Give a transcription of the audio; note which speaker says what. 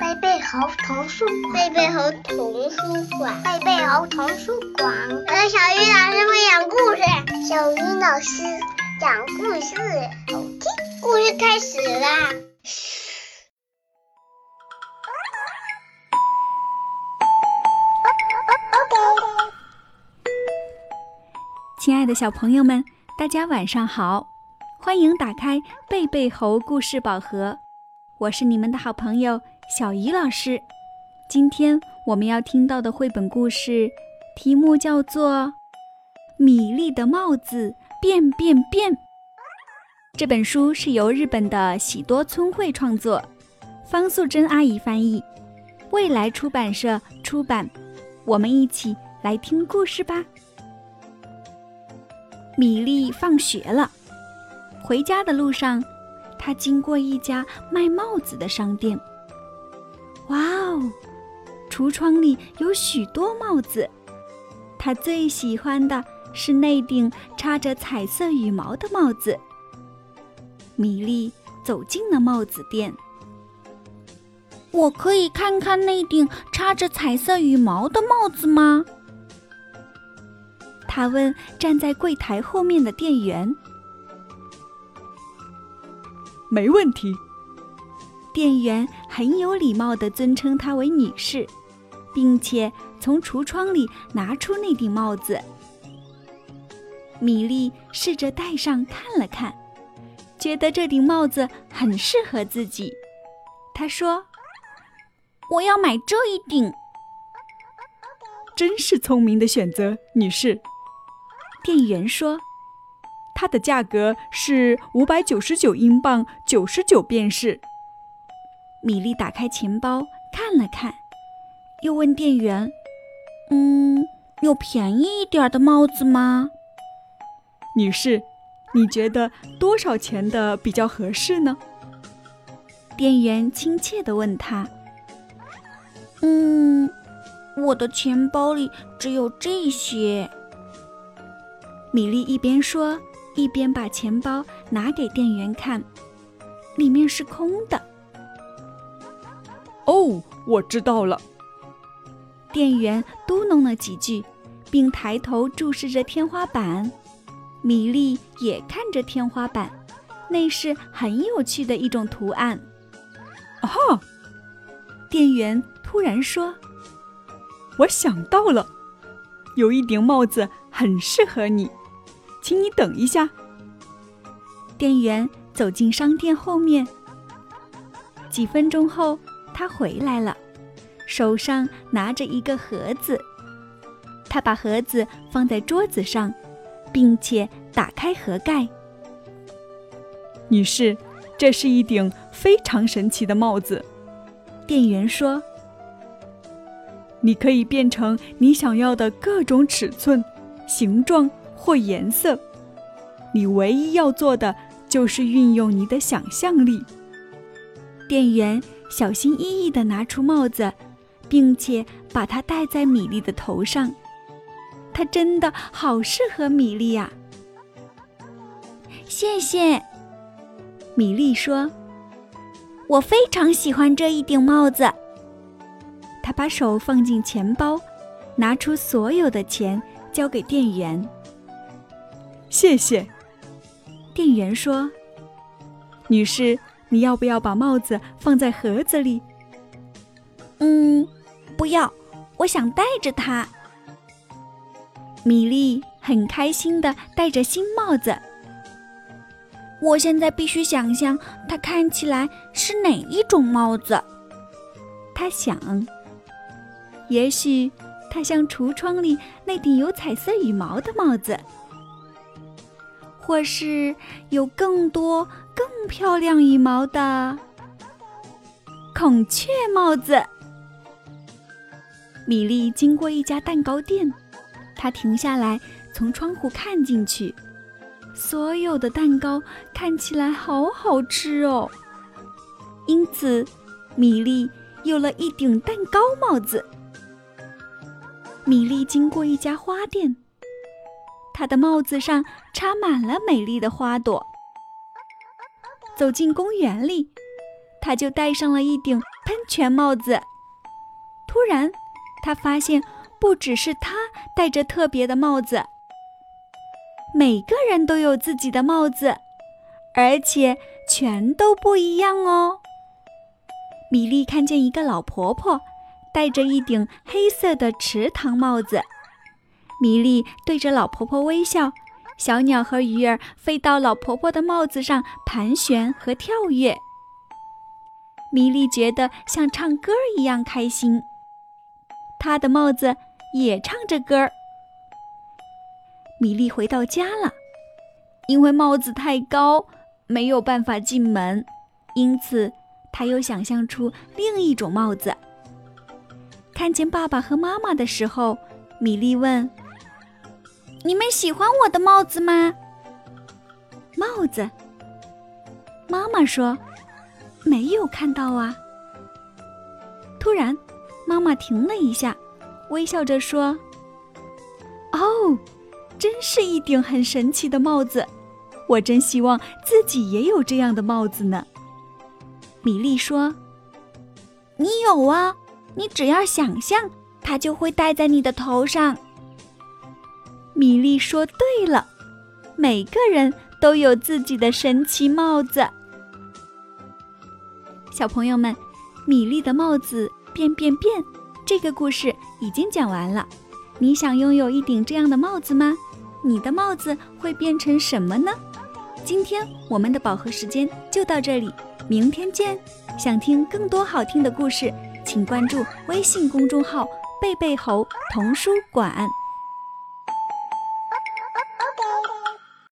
Speaker 1: 贝贝猴童书馆，
Speaker 2: 贝贝猴童书馆，
Speaker 1: 贝贝猴童书馆。
Speaker 2: 呃，小鱼老师会讲故事，
Speaker 1: 小鱼老师讲故事，好听。
Speaker 2: 故事开始啦！
Speaker 3: 亲爱的小朋友们，大家晚上好！欢迎打开贝贝猴故事宝盒，我是你们的好朋友小鱼老师。今天我们要听到的绘本故事题目叫做《米粒的帽子变变变》。这本书是由日本的喜多村绘创作，方素珍阿姨翻译，未来出版社出版。我们一起来听故事吧。米粒放学了，回家的路上，他经过一家卖帽子的商店。哇哦，橱窗里有许多帽子，他最喜欢的是那顶插着彩色羽毛的帽子。米粒走进了帽子店，我可以看看那顶插着彩色羽毛的帽子吗？他问站在柜台后面的店员：“
Speaker 4: 没问题。”
Speaker 3: 店员很有礼貌地尊称她为女士，并且从橱窗里拿出那顶帽子。米莉试着戴上看了看，觉得这顶帽子很适合自己。她说：“我要买这一顶。”
Speaker 4: 真是聪明的选择，女士。
Speaker 3: 店员说：“
Speaker 4: 它的价格是五百九十九英镑，九十九便士。”
Speaker 3: 米莉打开钱包看了看，又问店员：“嗯，有便宜一点的帽子吗？”
Speaker 4: 女士，你觉得多少钱的比较合适呢？
Speaker 3: 店员亲切地问他：“嗯，我的钱包里只有这些。”米莉一边说，一边把钱包拿给店员看，里面是空的。
Speaker 4: 哦，我知道了。
Speaker 3: 店员嘟哝了几句，并抬头注视着天花板。米莉也看着天花板，那是很有趣的一种图案。
Speaker 4: 啊哈！
Speaker 3: 店员突然说：“
Speaker 4: 我想到了，有一顶帽子很适合你。”请你等一下。
Speaker 3: 店员走进商店后面。几分钟后，他回来了，手上拿着一个盒子。他把盒子放在桌子上，并且打开盒盖。
Speaker 4: 女士，这是一顶非常神奇的帽子。
Speaker 3: 店员说：“
Speaker 4: 你可以变成你想要的各种尺寸、形状。”或颜色，你唯一要做的就是运用你的想象力。
Speaker 3: 店员小心翼翼地拿出帽子，并且把它戴在米莉的头上。它真的好适合米莉呀！谢谢，米莉说：“我非常喜欢这一顶帽子。”她把手放进钱包，拿出所有的钱交给店员。
Speaker 4: 谢谢，
Speaker 3: 店员说：“
Speaker 4: 女士，你要不要把帽子放在盒子里？”“
Speaker 3: 嗯，不要，我想戴着它。”米莉很开心的戴着新帽子。我现在必须想象它看起来是哪一种帽子。他想，也许它像橱窗里那顶有彩色羽毛的帽子。或是有更多更漂亮羽毛的孔雀帽子。米莉经过一家蛋糕店，她停下来，从窗户看进去，所有的蛋糕看起来好好吃哦。因此，米莉有了一顶蛋糕帽子。米莉经过一家花店。他的帽子上插满了美丽的花朵。走进公园里，他就戴上了一顶喷泉帽子。突然，他发现不只是他戴着特别的帽子，每个人都有自己的帽子，而且全都不一样哦。米莉看见一个老婆婆戴着一顶黑色的池塘帽子，米莉对着老婆婆微笑。小鸟和鱼儿飞到老婆婆的帽子上盘旋和跳跃，米莉觉得像唱歌一样开心。她的帽子也唱着歌。米莉回到家了，因为帽子太高，没有办法进门，因此她又想象出另一种帽子。看见爸爸和妈妈的时候，米莉问。你们喜欢我的帽子吗？帽子。妈妈说：“没有看到啊。”突然，妈妈停了一下，微笑着说：“哦，真是一顶很神奇的帽子！我真希望自己也有这样的帽子呢。”米莉说：“你有啊，你只要想象，它就会戴在你的头上。”米莉说：“对了，每个人都有自己的神奇帽子。”小朋友们，米莉的帽子变变变，这个故事已经讲完了。你想拥有一顶这样的帽子吗？你的帽子会变成什么呢？今天我们的宝盒时间就到这里，明天见！想听更多好听的故事，请关注微信公众号“贝贝猴童书馆”。